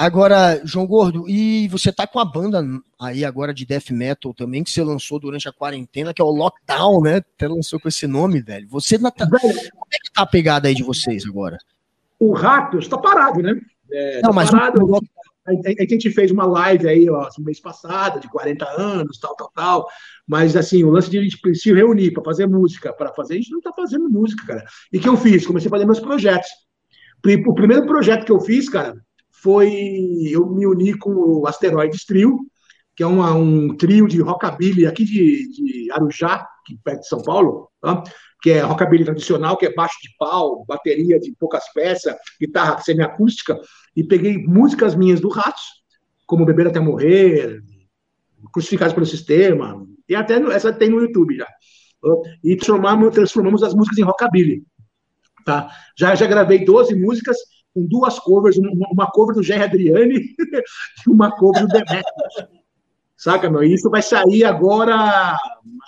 Agora, João Gordo, e você tá com a banda aí agora de death metal também, que você lançou durante a quarentena, que é o Lockdown, né? Até lançou com esse nome, velho. Você não tá... Como é que tá a pegada aí de vocês agora? O Raptors tá parado, né? É, não, tá mas parado. O... A gente fez uma live aí, ó, no mês passado, de 40 anos, tal, tal, tal. Mas, assim, o lance de a gente se reunir para fazer música, para fazer, a gente não tá fazendo música, cara. E o que eu fiz? Comecei a fazer meus projetos. O primeiro projeto que eu fiz, cara, foi eu me uni com o Asteroides Trio, que é uma, um trio de rockabilly aqui de, de Arujá, que perto de São Paulo, tá? que é rockabilly tradicional, que é baixo de pau, bateria de poucas peças, guitarra semiacústica, e peguei músicas minhas do Ratos, como Beber Até Morrer, Crucificados pelo Sistema, e até essa tem no YouTube já. E transformamos, transformamos as músicas em rockabilly. Tá? Já, já gravei 12 músicas com duas covers, uma cover do Jerry Adriani e uma cover do Demetrius. Saca, meu? Isso vai sair agora,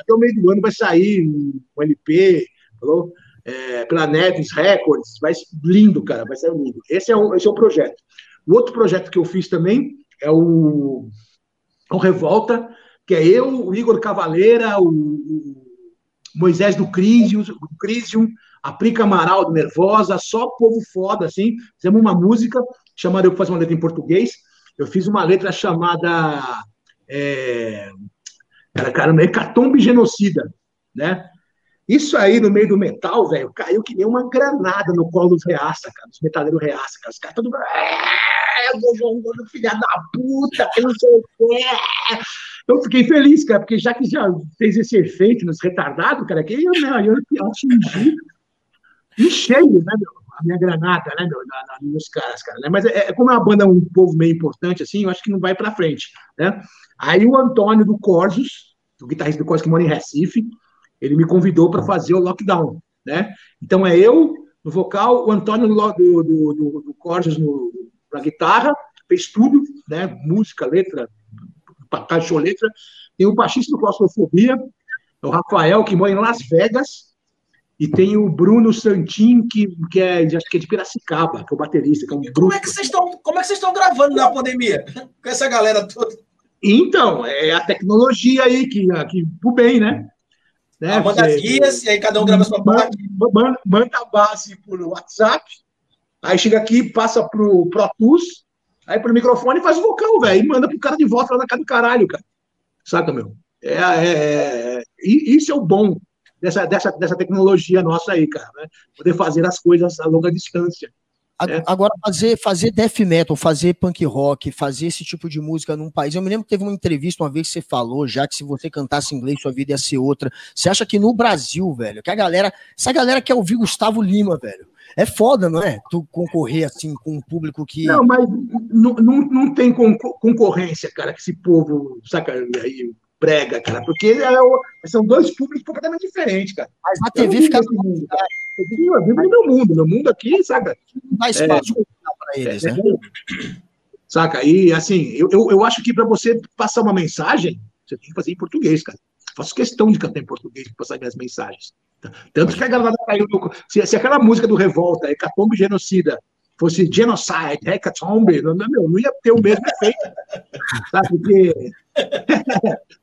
até o meio do ano vai sair um LP, falou? É, pela Neves Records, vai lindo, cara, vai ser lindo. Esse é, o, esse é o projeto. O outro projeto que eu fiz também é o, o Revolta, que é eu, o Igor Cavaleira, o, o Moisés do Crisium, o Crisium, a Prica Amaral Nervosa, só povo foda, assim. Fizemos uma música chamada Eu Faço uma letra em português. Eu fiz uma letra chamada. É, cara, cara, Hecatombe Genocida, né? Isso aí no meio do metal, velho, caiu que nem uma granada no colo dos reaça, cara, dos metaleiros reaça, cara. Os caras todos. É, filha da puta, que não sei o quê. Eu fiquei feliz, cara, porque já que já fez esse efeito nos retardados, cara, que eu, né, eu atingi e cheio, né, meu? A minha granada, né, meu? Na, na, nos caras, cara. Né? Mas é, é, como é uma banda um povo meio importante, assim, eu acho que não vai para frente, né? Aí o Antônio do Corsos, o guitarrista do Corsos que mora em Recife, ele me convidou para fazer o lockdown, né? Então é eu no vocal, o Antônio do, do, do, do Corsos na guitarra, fez tudo, né? Música, letra, cachou letra. Tem o baixista do Claustrofobia, o Rafael, que mora em Las Vegas, e tem o Bruno Santin, que, que, é, acho que é de Piracicaba, que é o baterista. Que é um como, é que vocês estão, como é que vocês estão gravando na pandemia? Com essa galera toda? Então, é a tecnologia aí que, que pro bem, né? né? Ah, manda guias e aí cada um grava a sua parte. Manda, manda a base por WhatsApp, aí chega aqui, passa pro Pro Tools, aí pro microfone e faz o vocal, velho, e manda pro cara de volta lá na casa do caralho, cara. Saca, meu? É, é, é, isso é o bom dessa, dessa, dessa tecnologia nossa aí, cara, né? Poder fazer as coisas a longa distância. Né? Agora, fazer, fazer death metal, fazer punk rock, fazer esse tipo de música num país. Eu me lembro que teve uma entrevista uma vez que você falou já que se você cantasse inglês, sua vida ia ser outra. Você acha que no Brasil, velho, que a galera. Essa galera quer ouvir Gustavo Lima, velho. É foda, não é? Tu concorrer assim com um público que. Não, mas não, não, não tem concorrência, cara, que esse povo, saca aí, prega, cara, porque é, são dois públicos completamente diferentes, cara. Mas a TV fica. Mundo, cara. Eu vivo, eu vivo no meu mundo, meu mundo aqui, saca? Não dá espaço é, para eles, é, né? Saca? E assim, eu, eu, eu acho que para você passar uma mensagem, você tem que fazer em português, cara. Faço questão de cantar em português para passar minhas mensagens. Tanto que a galera caiu no. Se, se aquela música do Revolta, Hecatombe Genocida, fosse genocide, hecatombe, não, não, não ia ter o mesmo efeito. Sabe? Porque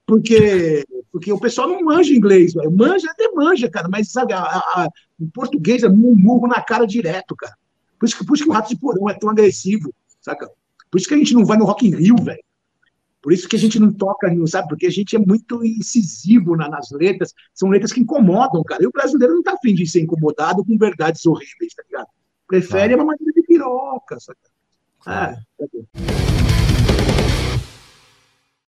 porque, porque o pessoal não manja inglês, velho. Manja até manja, cara, mas sabe, a, a, o português é um murro na cara direto, cara. Por isso, que, por isso que o Rato de Porão é tão agressivo, saca? Por isso que a gente não vai no Rock in Rio, velho. Por isso que a gente não toca, não sabe? Porque a gente é muito incisivo na, nas letras. São letras que incomodam, cara. E o brasileiro não tá afim de ser incomodado com verdades horríveis, tá ligado? Prefere ah. uma maneira de piroca, saca? Ah,